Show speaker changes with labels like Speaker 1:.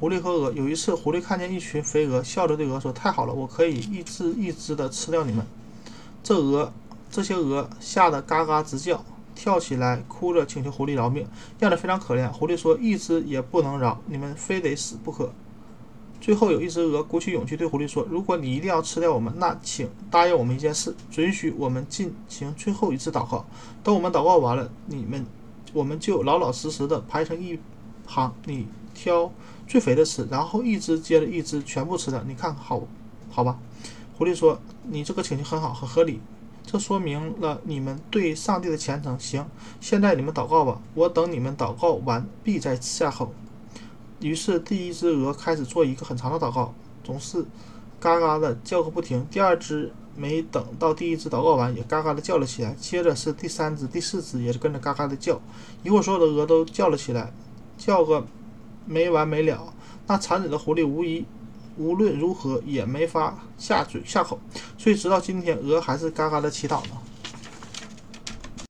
Speaker 1: 狐狸和鹅。有一次，狐狸看见一群肥鹅，笑着对鹅说：“太好了，我可以一只一只的吃掉你们。”这鹅，这些鹅吓得嘎嘎直叫，跳起来哭着请求狐狸饶命，样子非常可怜。狐狸说：“一只也不能饶，你们非得死不可。”最后有一只鹅鼓起勇气对狐狸说：“如果你一定要吃掉我们，那请答应我们一件事，准许我们进行最后一次祷告。等我们祷告完了，你们我们就老老实实的排成一行，你挑最肥的吃，然后一只接着一只全部吃掉。你看好好吧？”狐狸说：“你这个请求很好，很合理，这说明了你们对上帝的虔诚。行，现在你们祷告吧，我等你们祷告完毕再下口。”于是，第一只鹅开始做一个很长的祷告，总是嘎嘎的叫个不停。第二只没等到第一只祷告完，也嘎嘎的叫了起来。接着是第三只、第四只，也是跟着嘎嘎的叫。一会儿，所有的鹅都叫了起来，叫个没完没了。那馋嘴的狐狸无疑无论如何也没法下嘴下口，所以直到今天，鹅还是嘎嘎的祈祷呢。